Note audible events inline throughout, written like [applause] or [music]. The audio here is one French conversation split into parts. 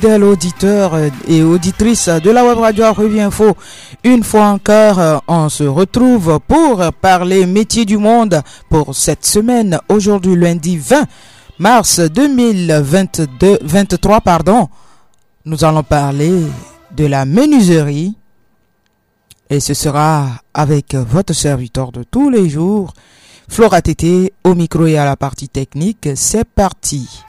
fidèles auditeurs euh, et auditrices de la web radio Revue Info. Une fois encore, euh, on se retrouve pour parler métier du monde pour cette semaine, aujourd'hui lundi 20 mars 2022, 23 pardon. Nous allons parler de la menuiserie et ce sera avec votre serviteur de tous les jours, Flora Tété, au micro et à la partie technique. C'est parti.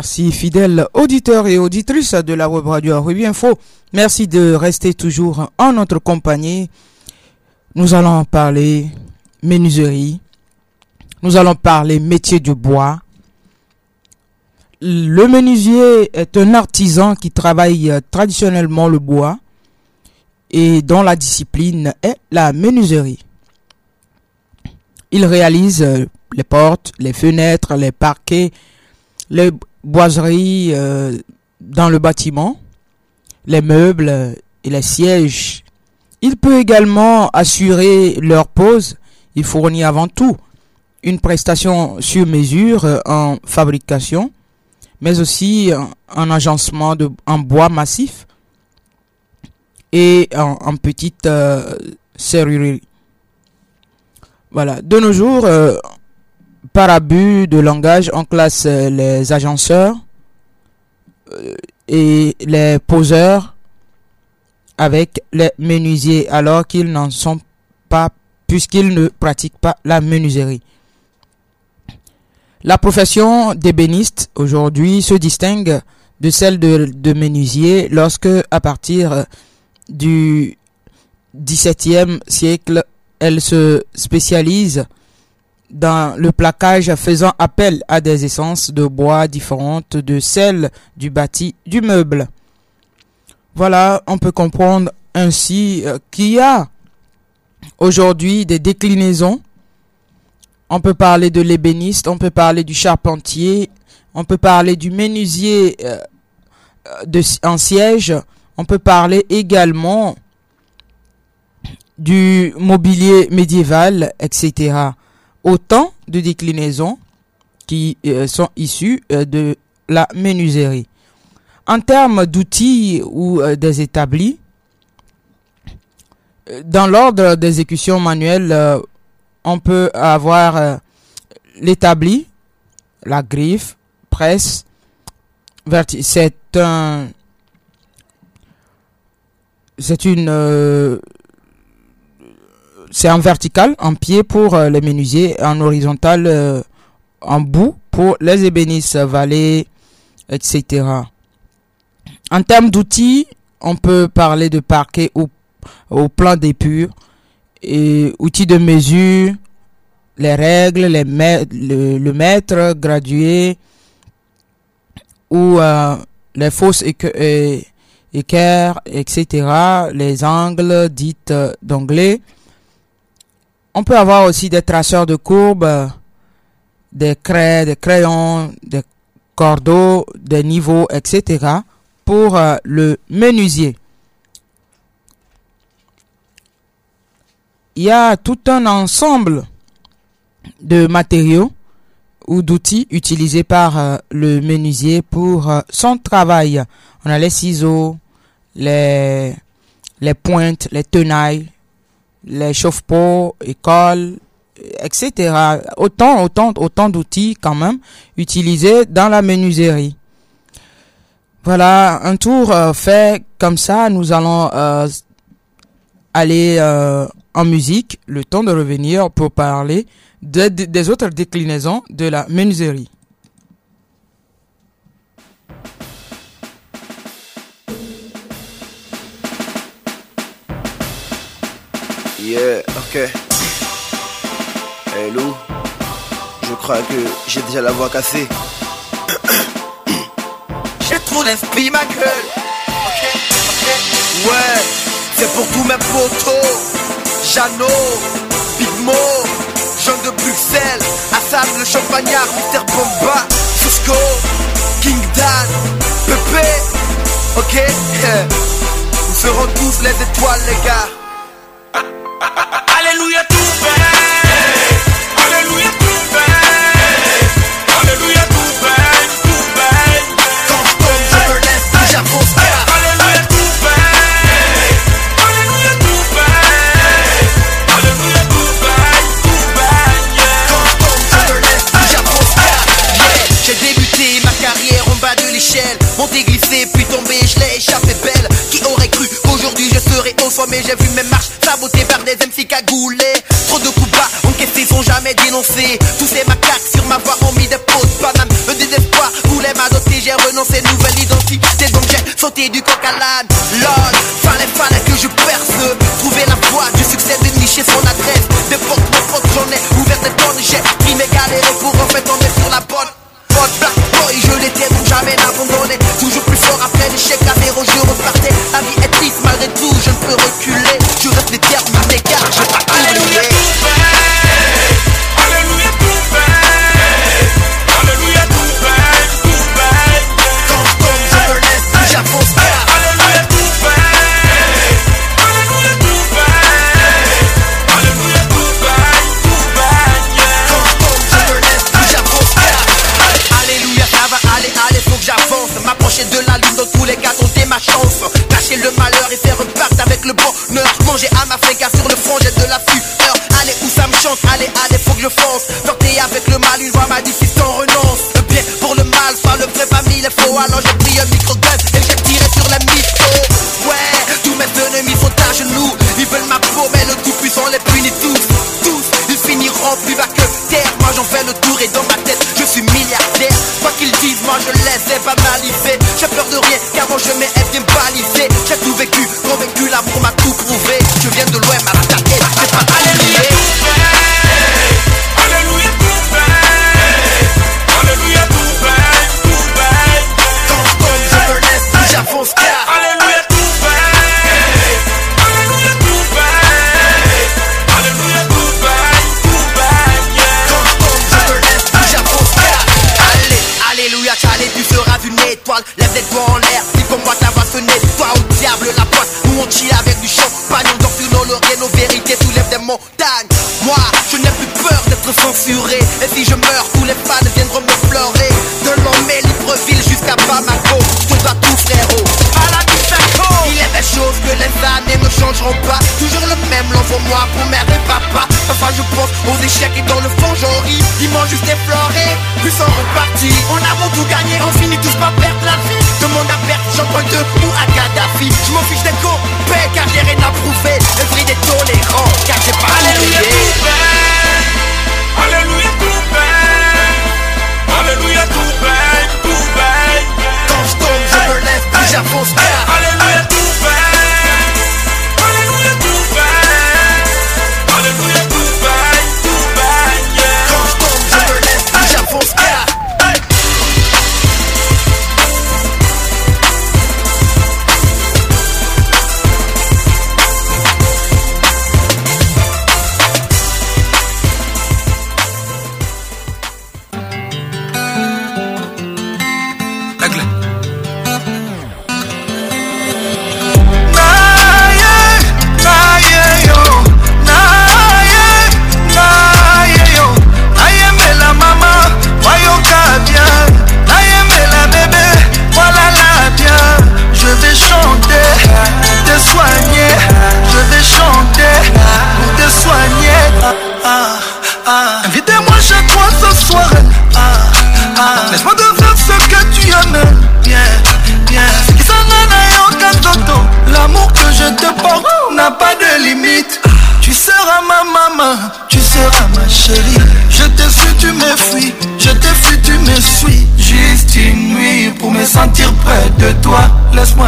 Merci fidèles auditeurs et auditrices de la web radio Revue Info. Merci de rester toujours en notre compagnie. Nous allons parler menuiserie. Nous allons parler métier du bois. Le menuisier est un artisan qui travaille traditionnellement le bois et dont la discipline est la menuiserie. Il réalise euh, les portes, les fenêtres, les parquets, les boiseries euh, dans le bâtiment, les meubles et les sièges. Il peut également assurer leur pose. Il fournit avant tout une prestation sur mesure euh, en fabrication, mais aussi un agencement de, en bois massif et en, petite serrurerie. Voilà. De nos jours, euh, par abus de langage, on classe euh, les agenceurs euh, et les poseurs avec les menuisiers alors qu'ils n'en sont pas puisqu'ils ne pratiquent pas la menuiserie. La profession d'ébéniste aujourd'hui se distingue de celle de, de menuisier lorsque à partir du XVIIe siècle elle se spécialise dans le plaquage faisant appel à des essences de bois différentes de celles du bâti du meuble. Voilà, on peut comprendre ainsi euh, qu'il y a aujourd'hui des déclinaisons. On peut parler de l'ébéniste, on peut parler du charpentier, on peut parler du menuisier euh, en siège, on peut parler également du mobilier médiéval, etc. Autant de déclinaisons qui euh, sont issues euh, de la menuiserie. En termes d'outils ou euh, des établis, dans l'ordre d'exécution manuelle, on peut avoir l'établi, la griffe, presse, c'est un c'est une c'est en vertical, en pied pour euh, les menuisiers, en horizontal, euh, en bout pour les ébénistes, valets, etc. En termes d'outils, on peut parler de parquet au, au plan d'épure, et outils de mesure, les règles, les le, mètre gradué, ou euh, les fausses équerres, etc., les angles dites d'anglais. On peut avoir aussi des traceurs de courbes, des craies, des crayons, des cordeaux, des niveaux, etc. pour euh, le menuisier. Il y a tout un ensemble de matériaux ou d'outils utilisés par euh, le menuisier pour euh, son travail. On a les ciseaux, les, les pointes, les tenailles, les chauffe-pots, écoles, etc. Autant, autant, autant d'outils quand même utilisés dans la menuiserie. Voilà, un tour euh, fait comme ça, nous allons euh, aller euh, en musique, le temps de revenir pour parler des autres déclinaisons de la menuiserie. Yeah, ok. Hey Lou, je crois que j'ai déjà la voix cassée. [coughs] j'ai trop d'esprit, ma gueule. Ok, ok. Ouais, c'est pour tous mes potos. Jeannot, Big Mo, Jean de Bruxelles, Assam le Champagnard, Mr. Bomba, Fusco, King Dan, Pepe. Ok, [laughs] nous serons tous les étoiles, les gars. Aleluya au sommet? J'ai vu mes marches saboté par des MC cagoulés. Trop de coups bas encaissés sont jamais dénoncés. Tous ces macaques sur ma voix ont mis des pots de banane. Le désespoir voulait m'adopter, j'ai renoncé, nouvelle identité. Donc j'ai sauté du coq à l'âne. Pense aux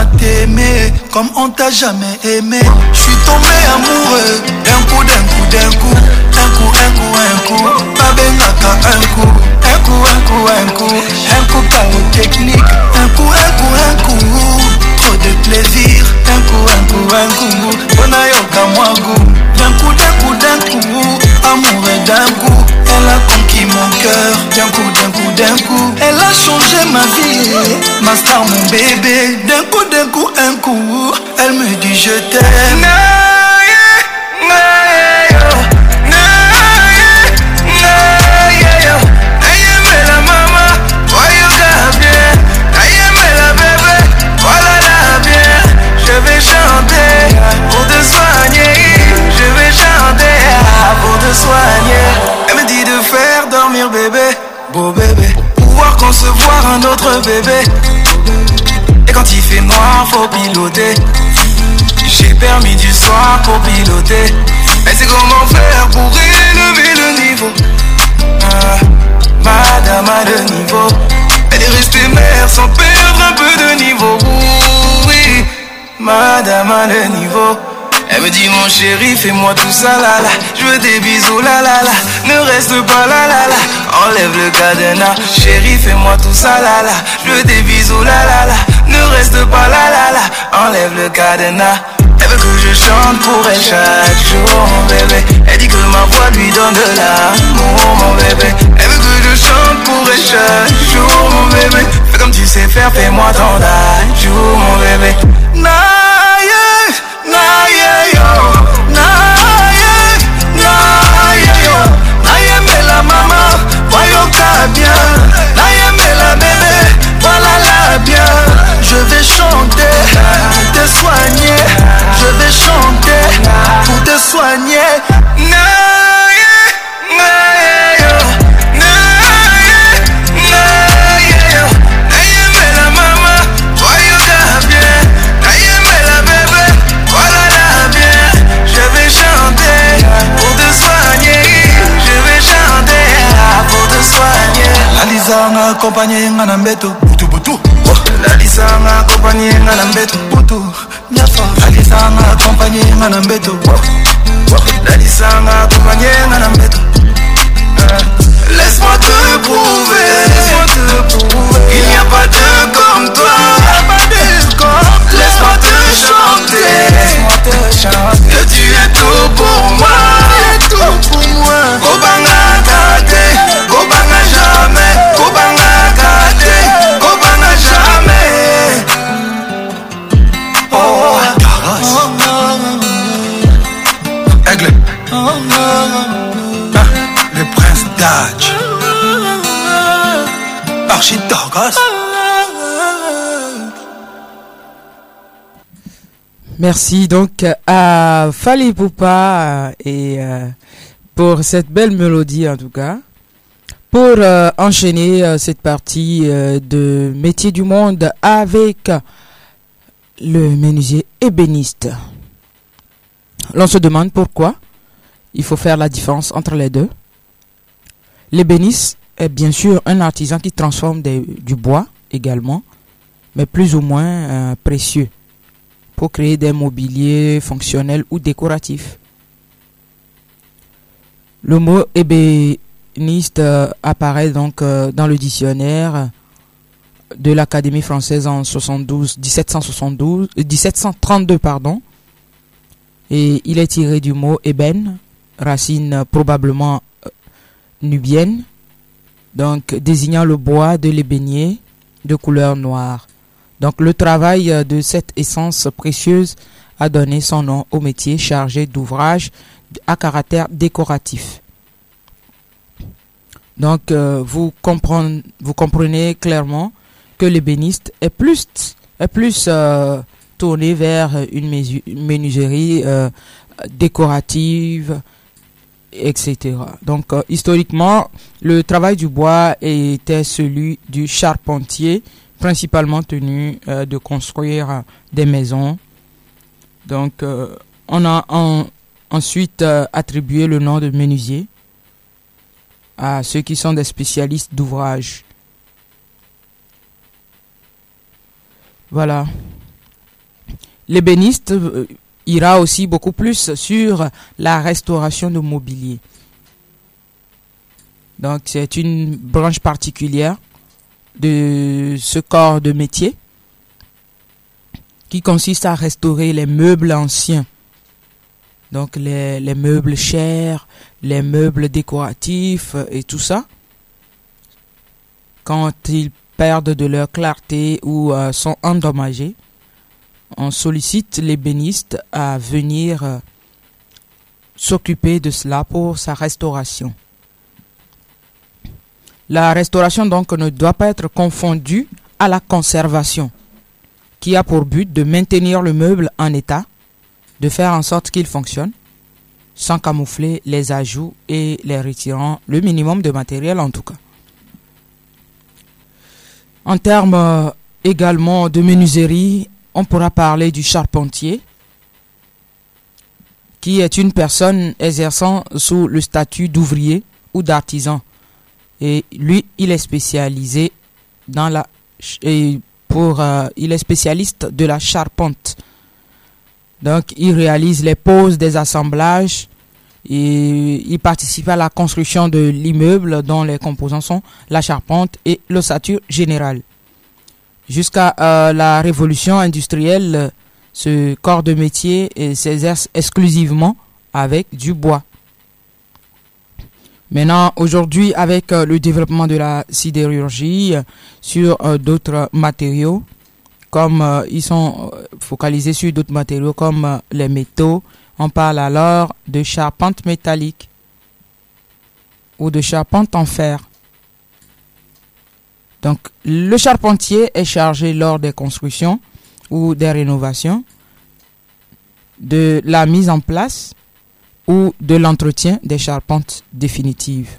Laisse-moi t'aimer comme on t'a jamais aimé. Je suis tombé amoureux d'un coup, d'un coup, d'un coup. Un coup, un coup, un coup. Babengaka, un coup. Un coup, un coup, un coup. Un coup, technique. Un coup, un coup, un coup. Trop de plaisir. Un coup, un coup, un coup. Bonayoka, moi, goût. D'un coup, d'un coup, d'un coup. Amour et d'un coup. Elle a conquis mon cœur. D'un coup, d'un coup, d'un coup. Elle a changé ma vie. Ma star, mon bébé. D'un coup, d'un coup, un coup. Elle me dit je t'aime. Chanter pour te soigner. Je vais chanter pour te soigner. Beau bébé. Pouvoir concevoir un autre bébé. Et quand il fait noir, faut piloter. J'ai permis du soir pour piloter. Mais c'est comment faire pour élever le niveau? Ah, madame a le niveau. Elle est restée mère sans perdre un peu de niveau. Oui, madame a le niveau. Elle me dit mon chéri fais-moi tout ça là là Je veux des bisous là là là Ne reste pas là là là Enlève le cadenas. Chéri fais-moi tout ça là là Je veux des bisous là là là Ne reste pas là là là Enlève le cadenas. Elle veut que je chante pour elle chaque jour mon bébé. Elle dit que ma voix lui donne de l'amour mon bébé. Elle veut que je chante pour elle chaque jour mon bébé. Fais comme tu sais faire fais-moi ton jour mon bébé nayembela mama voyoka bien. Nayembela bebe volala bien. Je vais chanter pour te soigner. Je vais chanter pour te soigner. nalizanga akompanye yenga na mbeto. Butubutu oh, nalizanga akompanye yenga na mbeto. Butu. Nyafa. Nalizanga akompanye yenga na mbeto. Nalizanga akompanye yenga na mbeto. Eh. Laisse-moi te prouver, laisse-moi te prouver, il n'y a pas de comme toi, il n'y a pas de comme toi. Laisse-moi te chanter, laisse-moi te chanter, que tu es tout pour moi, tu es tout pour moi. Merci donc à Fali Poupa et euh, pour cette belle mélodie en tout cas. Pour euh, enchaîner euh, cette partie de métier du monde avec le menuisier ébéniste. L'on se demande pourquoi il faut faire la différence entre les deux. L'ébéniste est bien sûr un artisan qui transforme du bois également, mais plus ou moins précieux pour créer des mobiliers fonctionnels ou décoratifs. Le mot ébéniste euh, apparaît donc euh, dans le dictionnaire de l'Académie française en 72, 1772, euh, 1732 pardon, et il est tiré du mot ébène, racine euh, probablement euh, nubienne, donc désignant le bois de l'ébénier de couleur noire. Donc le travail euh, de cette essence précieuse a donné son nom au métier chargé d'ouvrages à caractère décoratif. Donc euh, vous, comprenez, clairement que l'ébéniste est plus, euh, tourné vers une menuiserie décorative, etc. Donc historiquement, le travail du bois était celui du charpentier, principalement tenu euh, de construire des maisons. Donc euh, on a en- ensuite euh, attribué le nom de menuisier à ceux qui sont des spécialistes d'ouvrage. Voilà. L'ébéniste ira aussi beaucoup plus sur la restauration de mobilier. Donc c'est une branche particulière de ce corps de métier qui consiste à restaurer les meubles anciens. Donc les, les meubles chers, les meubles décoratifs et tout ça. Quand ils perdent de leur clarté ou euh, sont endommagés, on sollicite l'ébéniste à venir euh, s'occuper de cela pour sa restauration. La restauration donc ne doit pas être confondue à la conservation, qui a pour but de maintenir le meuble en état, de faire en sorte qu'il fonctionne, sans camoufler les ajouts et les retirant le minimum de matériel en tout cas. En termes euh, également de menuiserie, on pourra parler du charpentier, qui est une personne exerçant sous le statut d'ouvrier ou d'artisan. Et lui, il est spécialisé dans la et euh, spécialiste de la charpente. Donc, il réalise les poses des assemblages et il participe à la construction de l'immeuble dont les composants sont la charpente et l'ossature générale. Jusqu'à euh, la révolution industrielle, ce corps de métier euh, s'exerce exclusivement avec du bois. Maintenant, aujourd'hui, avec euh, le développement de la sidérurgie euh, sur euh, d'autres matériaux, comme ils sont focalisés sur d'autres matériaux comme les métaux, on parle alors de charpente métallique ou de charpente en fer. Donc, le charpentier est chargé lors des constructions ou des rénovations de la mise en place de l'entretien des charpentes définitives.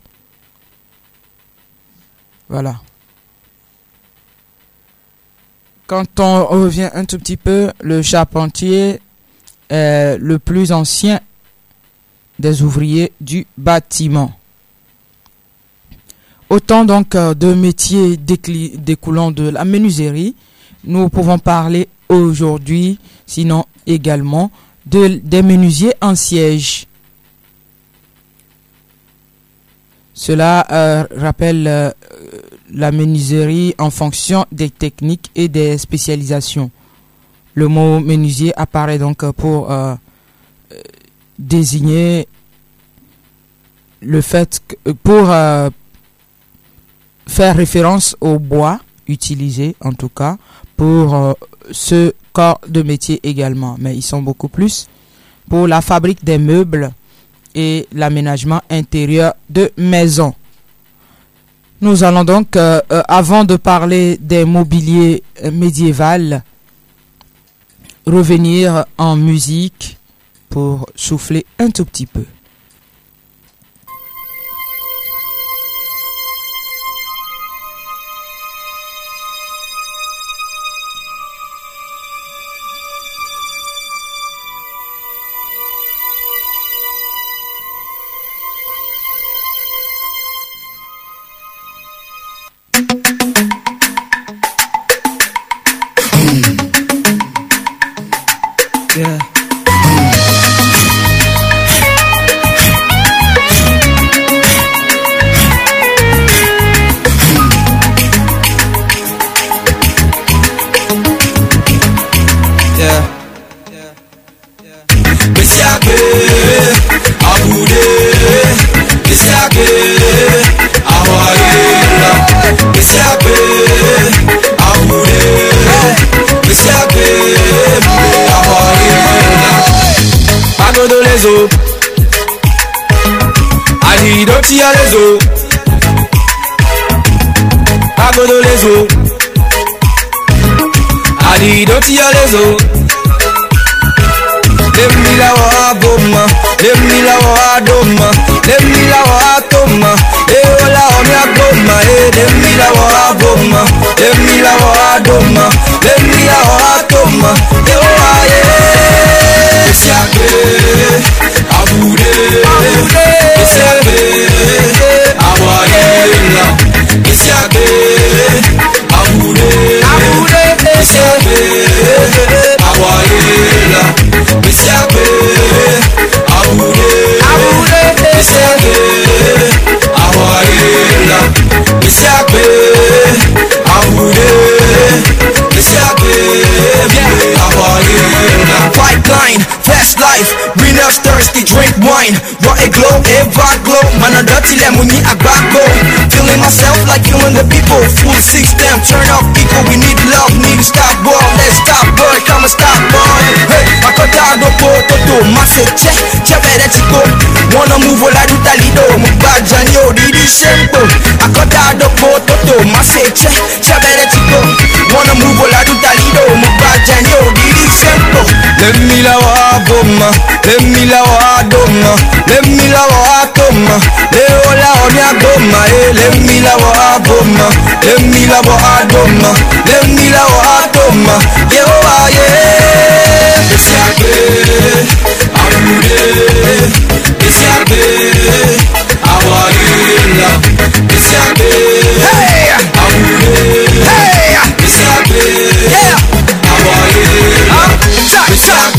Voilà. Quand on revient un tout petit peu, le charpentier est le plus ancien des ouvriers du bâtiment. Autant donc euh, de métiers découlant de la menuiserie, nous pouvons parler aujourd'hui, sinon également, de, des menuisiers en siège. Cela euh, rappelle euh, la menuiserie en fonction des techniques et des spécialisations. Le mot menuisier apparaît donc pour euh, désigner le fait que, pour faire référence au bois utilisé en tout cas pour ce corps de métier également mais ils sont beaucoup plus pour la fabrique des meubles et l'aménagement intérieur de maisons. Nous allons donc, euh, euh, avant de parler des mobiliers euh, médiévals, revenir en musique pour souffler un tout petit peu. shine Raw a glow, a glow. Man a dirty lamb, we need a back Feeling myself like killing the people Full system, turn off people We need love, need to stop war. Let's stop boy, come and stop boy. Hey, I got to no po toto Masse che, che bere chico Wanna move all I do talido Mumba janyo, di di shempo I got down no po toto Masse che, che bere chico Wanna move all I do talido Mumba janyo let me la wa goma, let me la wa doma, let me la wa toma. Le ola onya goma, eh, let me la wa goma, let me la wa doma, let me la wa toma. Oh, yeah. Besiake, abude, besiake, awaila, besiake, hey,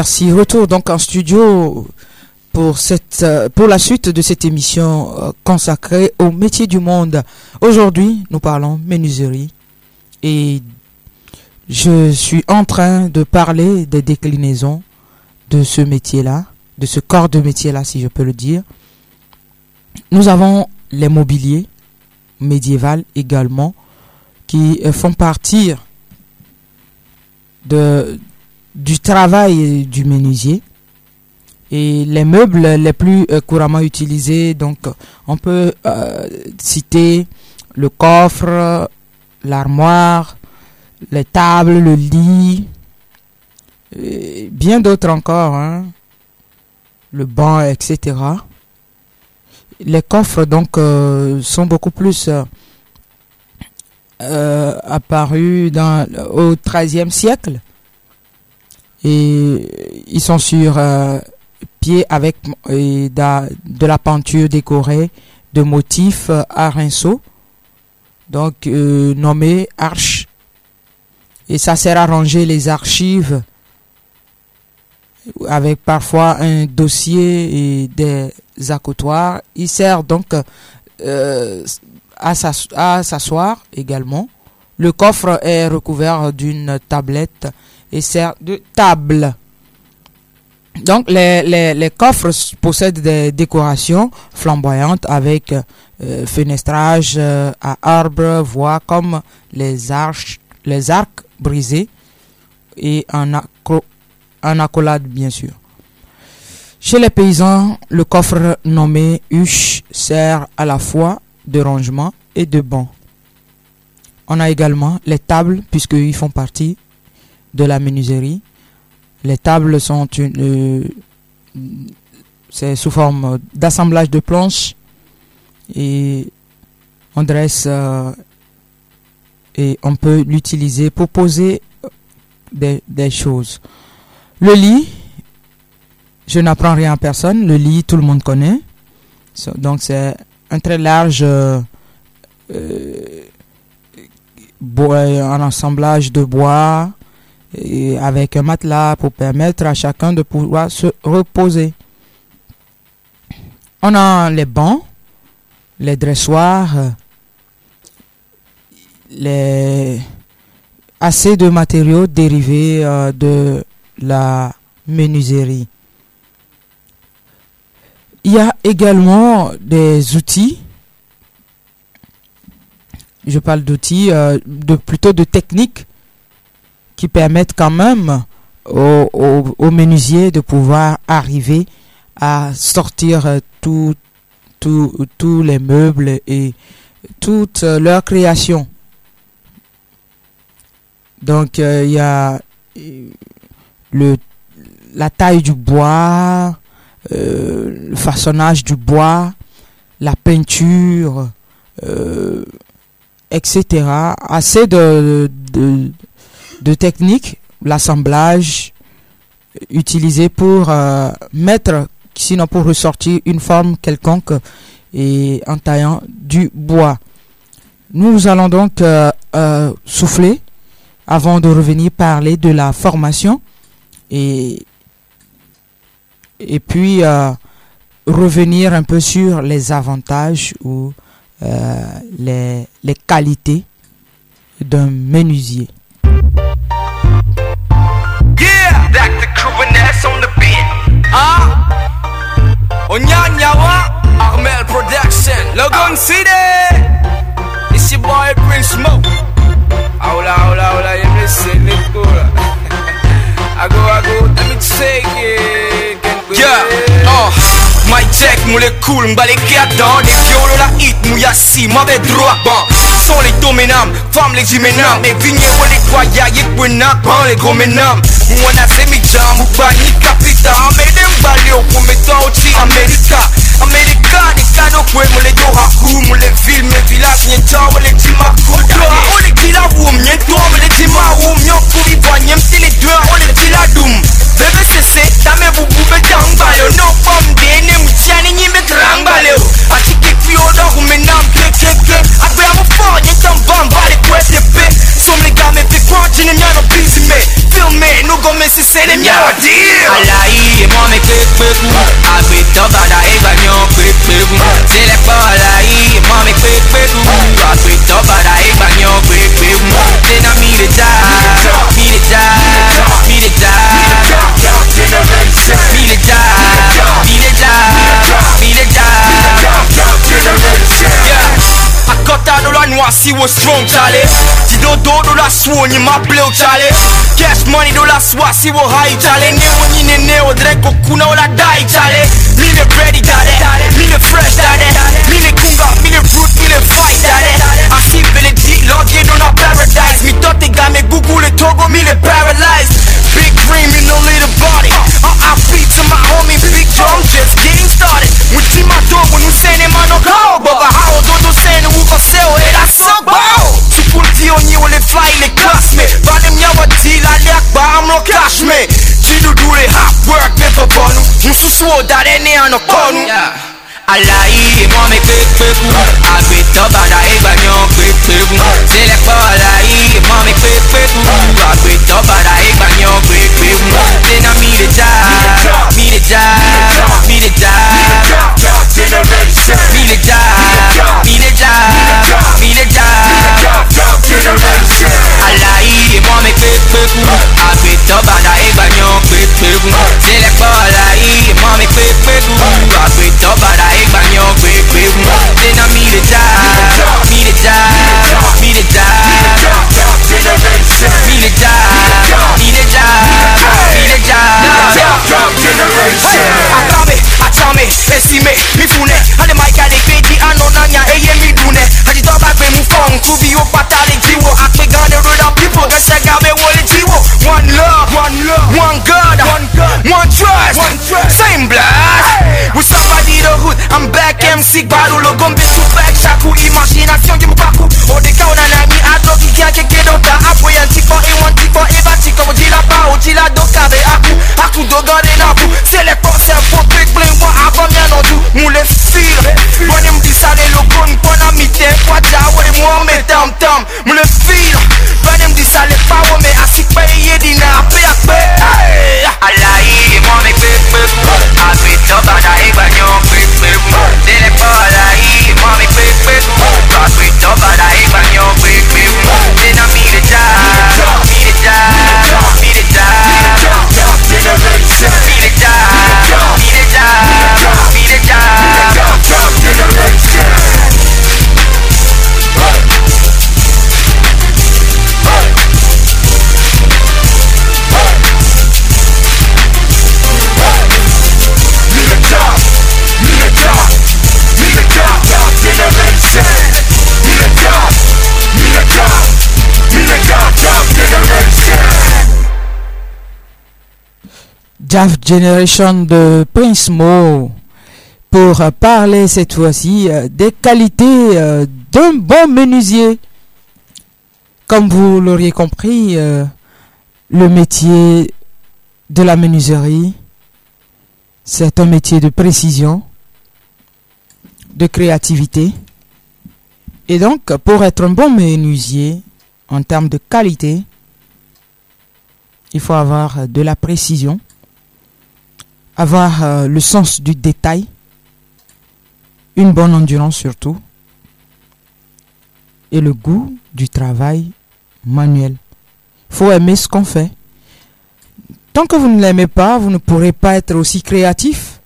Merci. Retour donc en studio pour cette euh, pour la suite de cette émission euh, consacrée au métier du monde. Aujourd'hui, nous parlons menuiserie et je suis en train de parler des déclinaisons de ce métier-là, de ce corps de métier-là, si je peux le dire. Nous avons les mobiliers médiévaux également qui euh, font partie de, du travail du menuisier. Et les meubles les plus euh, couramment utilisés donc on peut euh, citer le coffre l'armoire les tables le lit bien d'autres encore hein, le banc etc les coffres donc euh, sont beaucoup plus apparus dans au XIIIe siècle et ils sont sur euh, pied avec de la peinture décorée de motifs euh, arinceaux donc euh, nommés arches et ça sert à ranger les archives avec parfois un dossier et des accoutoirs. Il sert donc euh, à à s'asseoir également. Le coffre est recouvert d'une tablette et sert de table. Donc les, les, coffres possèdent des décorations flamboyantes avec euh, fenestrage euh, à arbre, voire comme les arches, les arcs brisés et en, accro- en accolade bien sûr. Chez les paysans, le coffre nommé huche sert à la fois de rangement et de banc. On a également les tables puisqu'ils font partie de la menuiserie. Les tables sont une, euh, sous forme d'assemblage de planches et on dresse euh, et on peut l'utiliser pour poser des, des choses. Le lit, je n'apprends rien à personne. Le lit, tout le monde connaît. Donc c'est un très large euh, euh, un assemblage de bois avec un matelas pour permettre à chacun de pouvoir se reposer. On a les bancs, les dressoirs, les assez de matériaux dérivés euh, de la menuiserie. Il y a également des outils. Je parle d'outils, euh, de plutôt de techniques qui permettent quand même aux, menuisiers de pouvoir arriver à sortir euh, tout, tout- tous les meubles et toute euh, leur création. Donc euh, il y a euh, le, la taille du bois, euh, le façonnage du bois, la peinture, euh, etc. Assez de, de techniques, l'assemblage utilisé pour euh, mettre, sinon pour ressortir une forme quelconque et en taillant du bois. Nous allons donc euh, euh, souffler avant de revenir parler de la formation et, et puis revenir un peu sur les avantages ou les, les qualités d'un menuisier. Yeah, Dr. Cruiness on the beat. Ah, Onyanyawa, Armel Production, Logan City. It's your boy Prince Mo. Hola, hola, hola, you listen, let go. I go, I go, let me take it. Yeah, uh. My check, moule cool, m'balé dans Des violos la hit, mouya si, mauvais droit Bon, sont les dominants, femmes les jiménams Mais vignes ou les croyants, yé kouena, ban les gros ménams. Mouana c'est mi jam, ou pas ni capita. Mais dem balé au pour mettre au chi America. America, des canaux kwe, moule dora kou Moule ville, mes villages, nye tcha, moule tima kou Doa, on les dit la woum, nye toi, moule tima woum Nyon kouri, voyem, si les deux, on les dit la doum Bébé c'est c'est, ta mè boubou 필요하다 후면 난 킥킥킥 I grab a phone 일단 반발이 꿰집빛 소문감에 비춰지는 연어 비스미 Feel me 누구면 시세는 연어 deal 알라이의 몸에 끄끄구 아비 떠봐라 이관용 끄끄구 셀레퍼 알라이의 몸에 끄끄구 아비 떠봐라 이관용 끄끄구 내나 미래자 미래자 미래자 미래자 미래자 Akota do la noa si wo strong chale Ti do do do la swo ni ma play chale Cash money do la swa si wo high chale Ne wo ni ne ne wo dreko kuna wo la die chale Mi ne ready dale Mi ne fresh dale Mi ne kunga, mi ne fruit, mi ne fight dale Asi vele G, log ye do na paradise. Mi tote ga me google e togo, mi ne paralyzed. Big dream in a little body. R.I.P. to my homie Big Joe, I'm just getting started. Muti ma do, when you send him show that any on a corner. Yeah. àlàyé mọ́ mi pépékun àgbẹ̀tọ́ bàdà ìgbà yan pépékun sílẹ̀ pọ̀ àlàyé mọ́ mi pépékun àgbẹ̀tọ́ bàdà ìgbà yan pépékun dènà mi lè já mi lè já mi lè já mi lè já mi lè já mi lè já àlàyé mọ́ mi pépékun àgbẹ̀tọ́ bàdà ìgbà yan pépékun sílẹ̀ pọ̀ mi kpekpeku Agbetọbara ịgbanye ọgwụ ekpegbu dị na mmiri taa mmiri taa mmiri taa mmiri taa mmiri taa mmiri taa Akabe achame esime mifune adị ma ịga na-ekpe dị anọ n'anya eye midune ajitọba gbe mụ fọn kubi o. Kpatara jiwo akpịga n'ero na pipo gẹsẹ gabe wọle jiwo one love one one god one god. One truth. One trust Same blood, we somebody the hood. I'm back MC, barulo gombe tu back Shaku imagination, jimu baku Ode kauna nami, adogi kiake kedota Apo yan tiko, e one tiko, e ba tiko Ojila pa, ojila doka be aku Aku dogare naku, sele kose po big bling Wa abam ya no du, mule feel Bonim disale lo gon pona mite Kwa jawe mo me tam tam Mule feel Bonim disale pa wo me asik pe ye dina Ape ape Alaï, moi mes Jaff Generation de Prince Mo pour parler cette fois-ci euh, des qualités euh, d'un bon menuisier. Comme vous l'auriez compris, euh, le métier de la menuiserie, c'est un métier de précision, de créativité. Et donc, pour être un bon menuisier, en termes de qualité, il faut avoir de la précision, avoir euh, le sens du détail, une bonne endurance surtout, et le goût du travail manuel. Il faut aimer ce qu'on fait. Tant que vous ne l'aimez pas, vous ne pourrez pas être aussi créatif.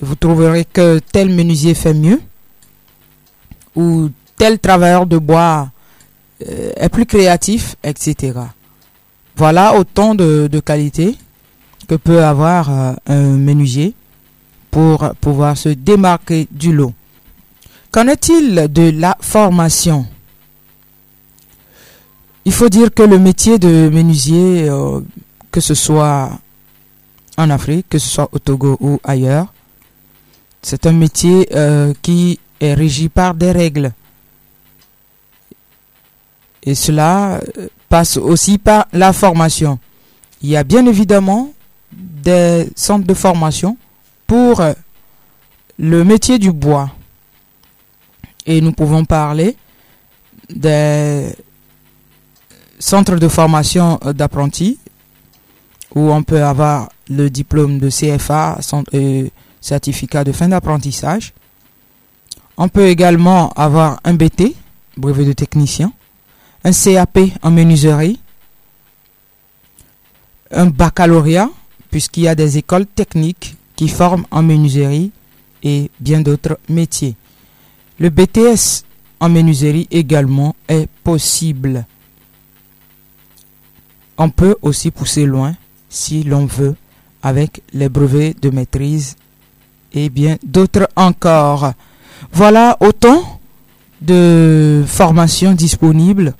Vous trouverez que tel menuisier fait mieux, ou tel travailleur de bois euh, est plus créatif, etc. Voilà autant de, de qualités que peut avoir euh, un menuisier pour pouvoir se démarquer du lot. Qu'en est-il de la formation? Il faut dire que le métier de menuisier, euh, que ce soit en Afrique, que ce soit au Togo ou ailleurs, c'est un métier euh, qui est régi par des règles. Et cela passe aussi par la formation. Il y a bien évidemment des centres de formation pour euh, le métier du bois. Et nous pouvons parler des centres de formation euh, d'apprentis où on peut avoir le diplôme de CFA, euh, certificat de fin d'apprentissage. On peut également avoir un BT, brevet de technicien, un CAP en menuiserie, un baccalauréat, puisqu'il y a des écoles techniques qui forment en menuiserie et bien d'autres métiers. Le BTS en menuiserie également est possible. On peut aussi pousser loin si l'on veut avec les brevets de maîtrise et bien d'autres encore. Voilà autant de formations disponibles.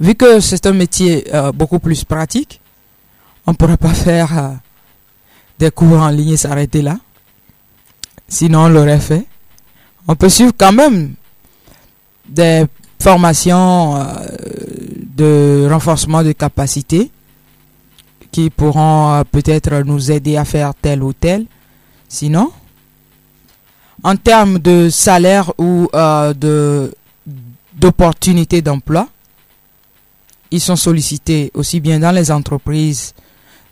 Vu que c'est un métier euh, beaucoup plus pratique, on ne pourrait pas faire euh, des cours en ligne et s'arrêter là. Sinon, on l'aurait fait. On peut suivre quand même des formations euh, de renforcement de capacité qui pourront euh, peut-être nous aider à faire tel ou tel. Sinon, en termes de salaire ou euh, de d'opportunités d'emploi, ils sont sollicités aussi bien dans les entreprises,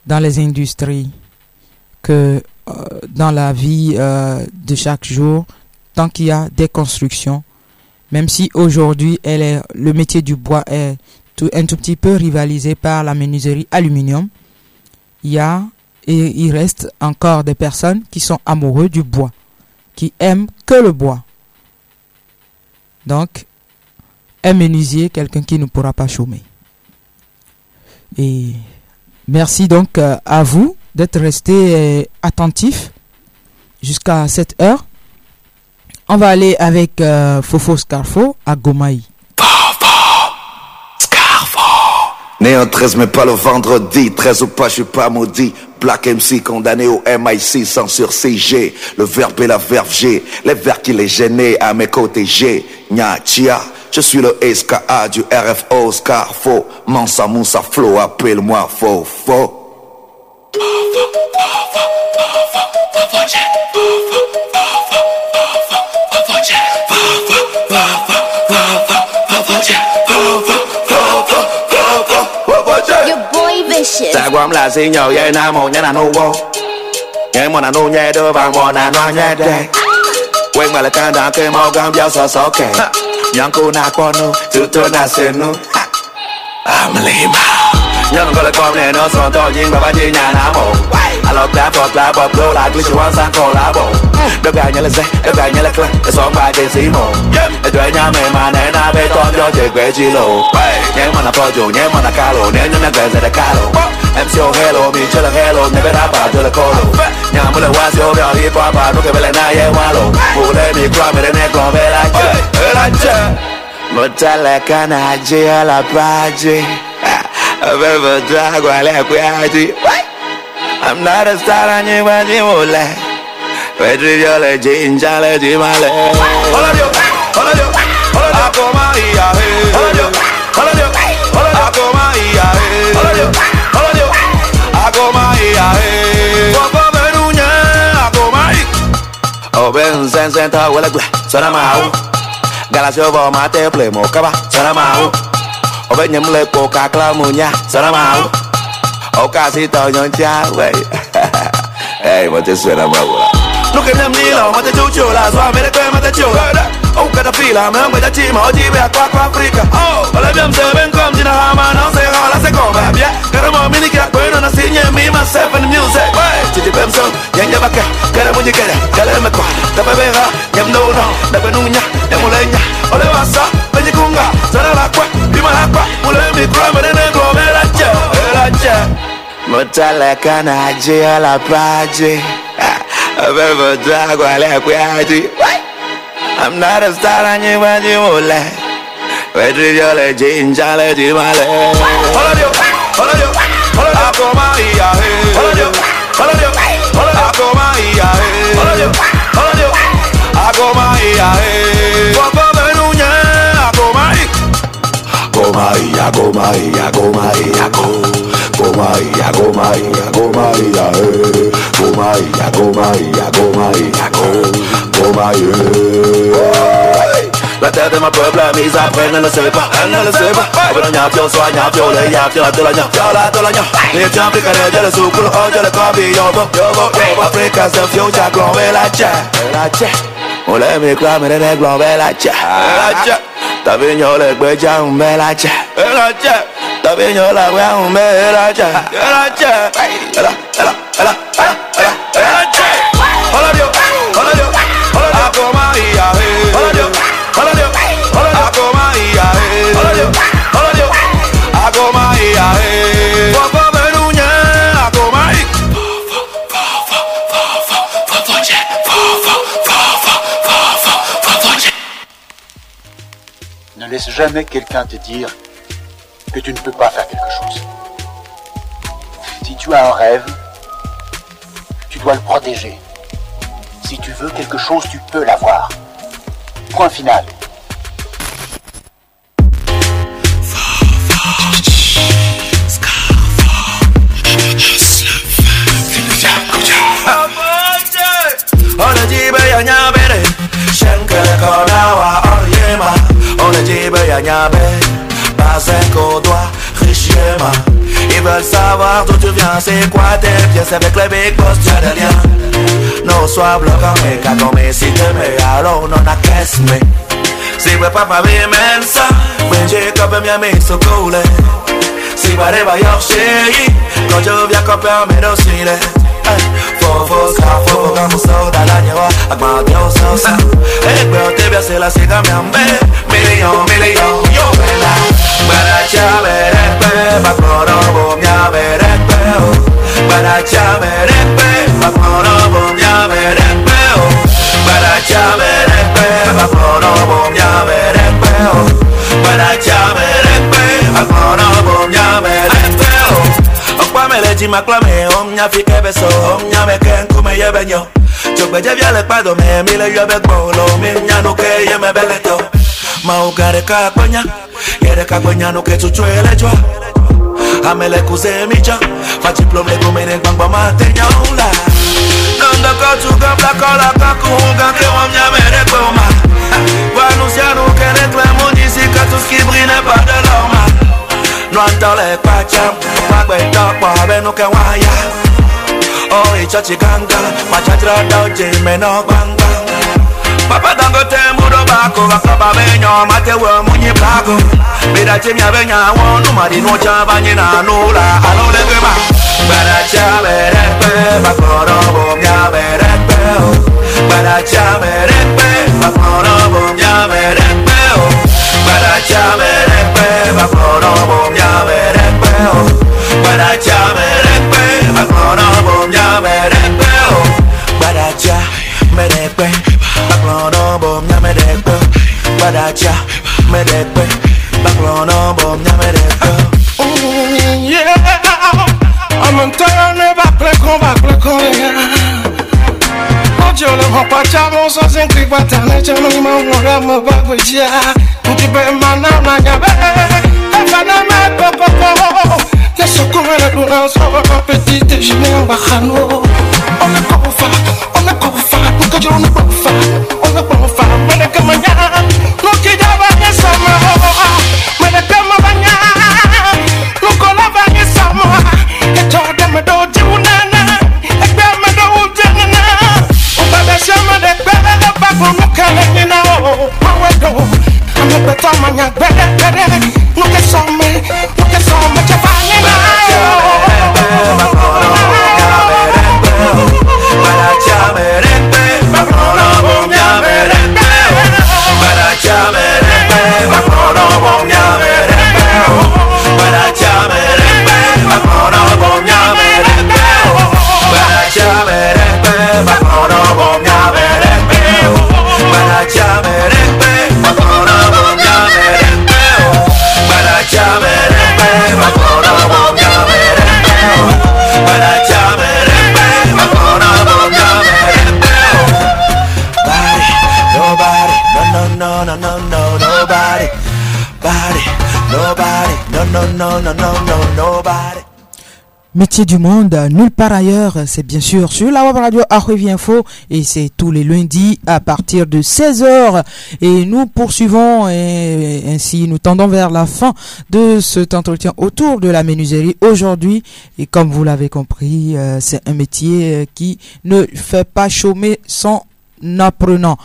dans les industries, que euh, dans la vie euh, de chaque jour, tant qu'il y a des constructions. Même si aujourd'hui, le métier du bois est un tout petit peu rivalisé par la menuiserie aluminium, il y a et il reste encore des personnes qui sont amoureux du bois, qui aiment que le bois. Donc, un menuisier, quelqu'un qui ne pourra pas chômer. Et merci donc euh, à vous d'être restés euh, attentifs jusqu'à cette heure. On va aller avec euh, Fofo Scarfo à Gomaï. Né en 13 mais pas le vendredi. 13 ou pas je suis pas maudit. Black MC condamné au MIC sans sur CG Le verbe et la verve G. Les verbes qui les gênaient à mes côtés G. Nya Chia Je suis le SKA du RFO, Scarfo. Mansa Moussa Flow, appelle-moi faux, faux. Tại quán là xin nhờ dây nam hồ nhé là nô vô. Nhé mò là nô nhé đưa vàng mò là noa nhé đê. Quên mà là ca đã kê mau gam giao sợ sợ kẹt Yanko na kono, tuto na seno. I'm lame. Nhớ con là con này nó son to nhưng mà ba chi nhà nã mộ I love that fuck that bọc lô lại glitch one sang cổ lá bộ Đớp gà nhớ là dây, đớp gà nhớ là clan Để xóm bài trên xí mồ Để tuệ nhà mẹ mà nè na bê con cho chị quê chi lộ Nhớ mà là phò chủ, nhớ mà là ca lộ Nếu như là quê sẽ là ca lộ Em siêu hello, mi chơi là hello Nhớ bé rap bà chơi là cô lộ Nhà mưa là hoa siêu biểu hip hop bà Nó kể bé là na ye hoa lộ Phụ lê mi qua mẹ đến nè còn bé la chơi la chơi Một ta là ca nà chê la a river drag while I quit. I'm not a star on you when you will laugh. Petri Jolly Jane Jolly Jimale. Hola Dios, hola Dios, hola Dios, coma y a ver. Hola Dios, hola Dios, hola Dios, coma y a ver. Hola Dios, hola Dios, a coma y a ver. Papá Peruña, a coma y. Oh, ven, sen, sen, ta, huele, suena mau. Galacio, vamos a te plemo, caba, suena mau. Obenye mlepo kakla munya Saramau Okasito nyoncha Wey Hey, mate suena mabula Look at them nilo Mate chuchula la. de kwe mate ukata fila ameangu ja chima ojibe akwako afrika oh, all of them say when come, you know how man, I'll say all, I say come, baby Got a more olebya msebenko mjina hama naosehola sekovabya karomomini kyakweno nasinye mima 7 music. Titipemson yanjabake kere munjikere kalemeko tapebeha nyamdono napenunya nyamulenya olewasa penyikunga saralakwe bimalakwa mulemikuramenenegomelacye elacye mutalekanaje alapaje abebodagwalekwaji I'm not a star, I knew what you would like. Where did you let ginger, let you my leg? Follow you, follow you, follow you, come on here. Follow you, follow you, follow you, come on here. Follow you, follow you, I come on here. Papa Benuña, I come on here. Come on here, come on here, come on here. Maria, Ako Maria, Ako Ako Maria, hey! La terre de ma peuple est mise à près, elle ne le sait pas, elle ne le sait pas Obe no nyapio, soa nyapio, le yapio, la tola nyap, la tola nyap Ni champi kare jele sukulu, oje le kobi, yobo, yobo, yobo Africa's the future, glombe la che, la che Ole mi klame de ne glombe la che, la che Tabi nyo le gbe ja un me la che, la che Tabi nyo la gbe un me la che, la che Ela, ela, ela, ela, ela, ela che Hola Dios, hola Dios, hola Dios Akoma iya, Hola Dios, hola Dios, hola Dios Akoma iya, Hola Dios, hola Dios Akoma iya, Popo benunya, akoma iya Ne laisse jamais quelqu'un te dire que tu ne peux pas faire quelque chose. Si tu as un rêve, tu dois le protéger. Si tu veux quelque chose, tu peux l'avoir. Point final. 5 qu'on doit richement Ils veulent savoir d'où tu viens, c'est quoi tes pièces. Avec les big boss, tu as des liens Non, sois bloquant, mais quand on met si mais alors on en a qu'est-ce mais Si vuoi papà mi mensa, vinci come mi amico cool Si pareva io scegli, con Giovia copia meno stile eh. focus, ga focus Ga musaw dalanya wa, agma diyaw ah. saw saw Eh, pero te voy a hacer la ciega mi ambe Milion, milion, yo vela. Baracha berekpe, bakmoro bom ya berekpe Baracha berekpe, bakmoro bom ya berekpe Baracha berekpe, bakmoro bom ya berekpe Baracha berekpe, bakmoro leci maklame omnya fike beso omnya meke nkume ye benyo jogbeje biale kpado me mile yo be gbolo mi nya nuke ye me beleto ma ugare ka akpenya yere ka akpenya nuke tutu elejwa amele kuze mijo fachiplom le gomene gbangba ma tenya ula Nanda kotu gabla kola kaku hunga ke wamnya mere koma Wanusianu kene klemundi sikatus kibrine pa de lorma nụatọ lekpacha magbedọkpọ benuke nwaya oichọchi ganga machatịrọdaojime n'ọgbanga papa dangote mụrụbakụ akọba benya ọmatewe munye bago bidachimya benya nwa ọnụ madị n'ụcha ni na anụ ụlọ alụlegoma gbaracha berekpe sosin kwibata na chano ma mora ma babu ya ndibe mana na nyabe efana me kokoko kesokuma na duna so petite jine mbahano Métier du monde, nulle part ailleurs, c'est bien sûr sur la web radio Arrevie Info et c'est tous les lundis à partir de 16h et nous poursuivons et ainsi nous tendons vers la fin de cet entretien autour de la menuiserie aujourd'hui et comme vous l'avez compris, euh, c'est un métier qui ne fait pas chômer son apprenant.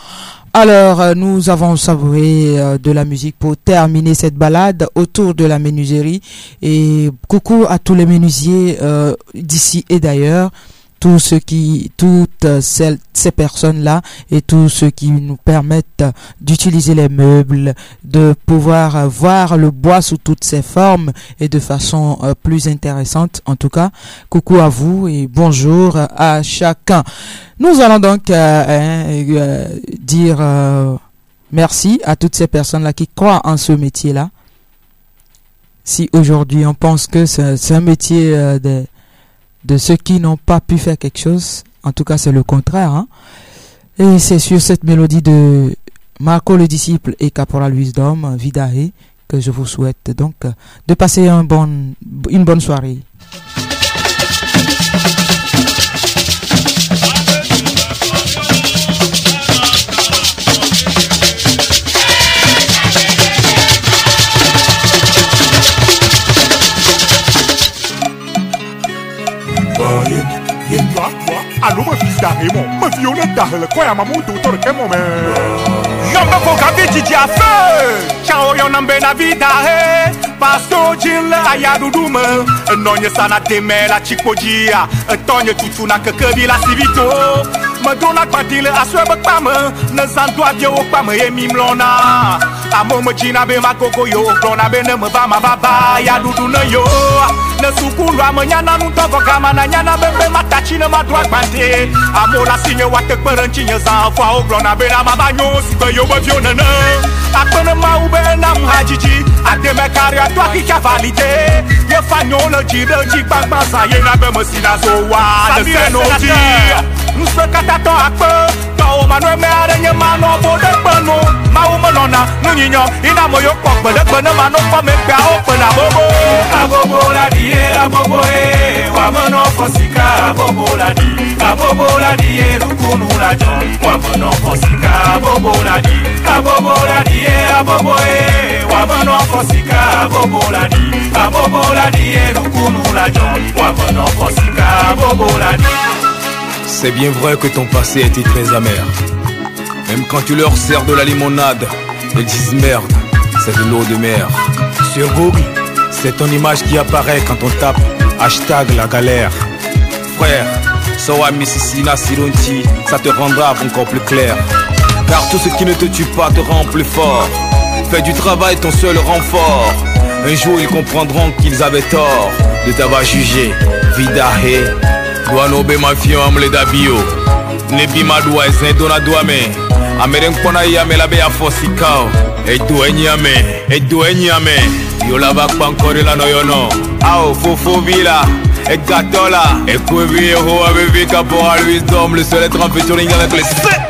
Alors, euh, nous avons savouré euh, de la musique pour terminer cette balade autour de la menuiserie. Et coucou à tous les menuisiers euh, d'ici et d'ailleurs tous ceux qui, toutes celles, ces personnes-là et tous ceux qui nous permettent d'utiliser les meubles, de pouvoir voir le bois sous toutes ses formes et de façon euh, plus intéressante. En tout cas, coucou à vous et bonjour à chacun. Nous allons donc euh, euh, dire euh, merci à toutes ces personnes-là qui croient en ce métier-là. Si aujourd'hui on pense que c'est un métier euh, de, de ceux qui n'ont pas pu faire quelque chose, en tout cas c'est le contraire. hein. Et c'est sur cette mélodie de Marco le disciple et Caporal Wisdom, Vidae, que je vous souhaite donc de passer une bonne soirée. Alo mă fiți dar mă, mă violă dahălă Coia m-am ututor că mă mă Eu mă foc avi gigi afă Ciao eu n-am bena vida he Pasto gila aia dudumă Nonye sana teme la cicpogia Tonye tutuna căcăvi la sivito. Mă dona kpatile asue bă kpamă Năzan doar eu o kpamă e mimlona. Amo me jina be ma koko yo Glona be ne me va ma va ba Ya dudu ne yo. Ne sukulu ame nyana nu tɔgɔ gama na nyana be be ma tatsi ne ma do agbante Amo la si nye wa te kpe ɖe ŋtsi nye zã Foawo gblɔna be na ma va nyo si be yo be vio nene Akpe ne mawu be nam hadzidzi Ademe kari ato akika valide Ye fa nyo le dzi ɖe dzi gbagba zã Ye na be me si na zo wa ne se no dzi Ŋusẽ katatɔ akpe woman we me are your man no for the pano. My woman on a no in a moyo cock but the man no me pa open a bobo. A bobo la di eh, e a bobo e woman no for sika a bobo la di. A bobo la di eh, e rukunu la jo woman no for sika a bobo la di. A bobo la di e a bobo e woman no for sika a bobo la di. A bobo la di e rukunu la jo woman no for sika a bobo la di. C'est bien vrai que ton passé était très amer. Même quand tu leur sers de la limonade, ils disent merde, c'est de l'eau de mer. Sur Google, c'est ton image qui apparaît quand on tape hashtag la galère. Frère, Soa Mississina Sironti, ça te rendra encore plus clair. Car tout ce qui ne te tue pas te rend plus fort. Fais du travail ton seul renfort. Un jour ils comprendront qu'ils avaient tort de t'avoir jugé. dua n'o be ma fiɲɛ an mule da bi yo. Ne bi ma dua e zɛn dona dua mɛn a mɛrɛ n kpɔna ye amɛ la be y'a fɔ sika o e do e ɲia mɛn e do e ɲia mɛn yo laba kpankɔri la nɔyɔ nɔ ao fofo b'i la e gatɔ la. E kobi yehowa be vi ka bɔga luis dom le seul être en featuring avec le sɛ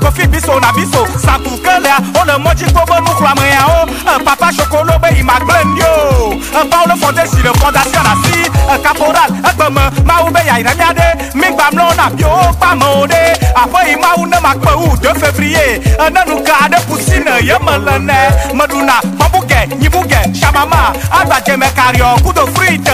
kofi biso na biso sakukelea ole mɔdzi kpɔ be nuxlɔameawo epapa sokolo be yimagblem yo epaolo fɔdesi le fɔdasiɔn asi ekaporal egbeme mawu be yayina miaɖe migbamlɔ na biwo kpe amewo ɖe aƒe yi mawu ne makpe wu de fevrie ene nuka aɖe kusi ne yeme le ne meɖuna kpɔbuge nyibuge shamama agbadzeme kariɔ kudo frit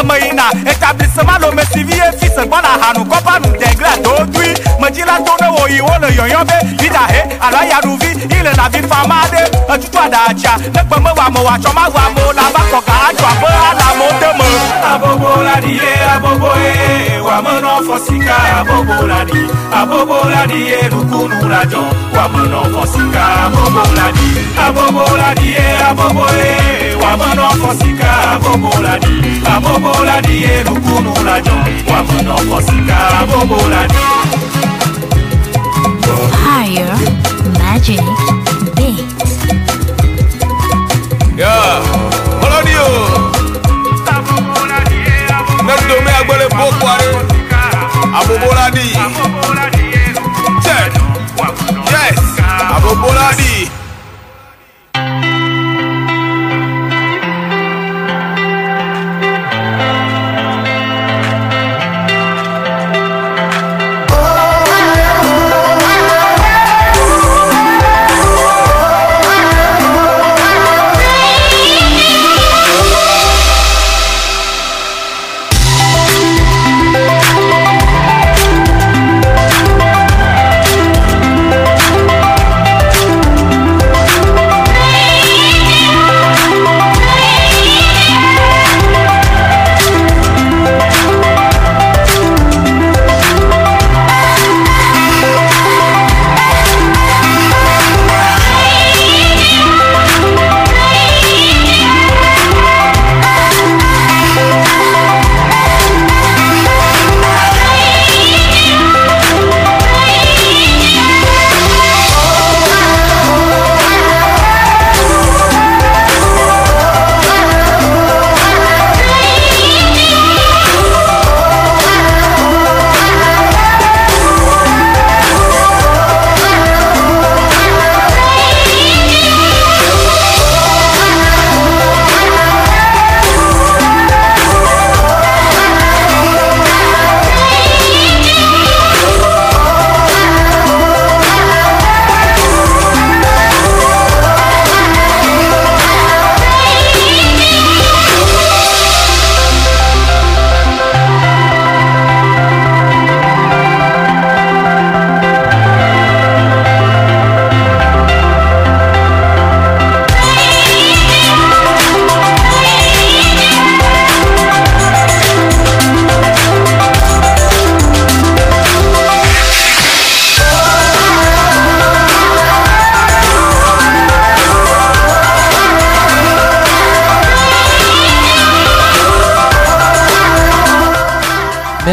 eme yina etablisemalo mesivie fise gbɔna hanu kɔpanu degle dodui medzila to ne wo yi wole yɔyɔ be. Vida he alo ayaɖuvi yi le navi fama ɖe etutu aɖatsia ne gbe me wa me wa tsɔ ma wa me la va kɔ ga adzɔ abe alamo de me. abobo la di ye abobo ye wa me nɔ fɔ sika. Abobo la di abobo la di ye nukunu la jɔ. Wa me nɔ fɔ sika abobo la di. Abobo la di. Higher magic beats. Yeah, Oladio. Mẹ́tò mi agbẹ́lẹ̀ bó kwari. Aboboladi. Check. Yes, Aboboladi.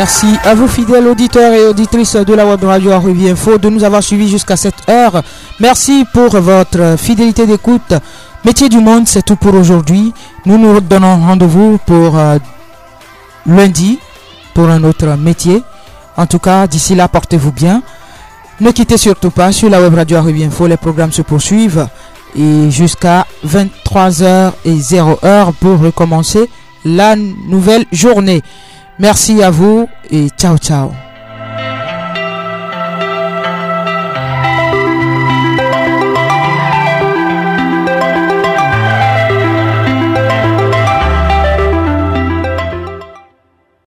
Merci à vous fidèles auditeurs et auditrices de la web radio Revue Info de nous avoir suivis jusqu'à cette heure. Merci pour votre fidélité d'écoute. Métier du monde, c'est tout pour aujourd'hui. Nous nous donnons rendez-vous pour euh, lundi pour un autre métier. En tout cas, d'ici là, portez-vous bien. Ne quittez surtout pas sur la web radio Revue Info. Les programmes se poursuivent et jusqu'à 23h et 0h pour recommencer la nouvelle journée. Merci à vous et ciao ciao.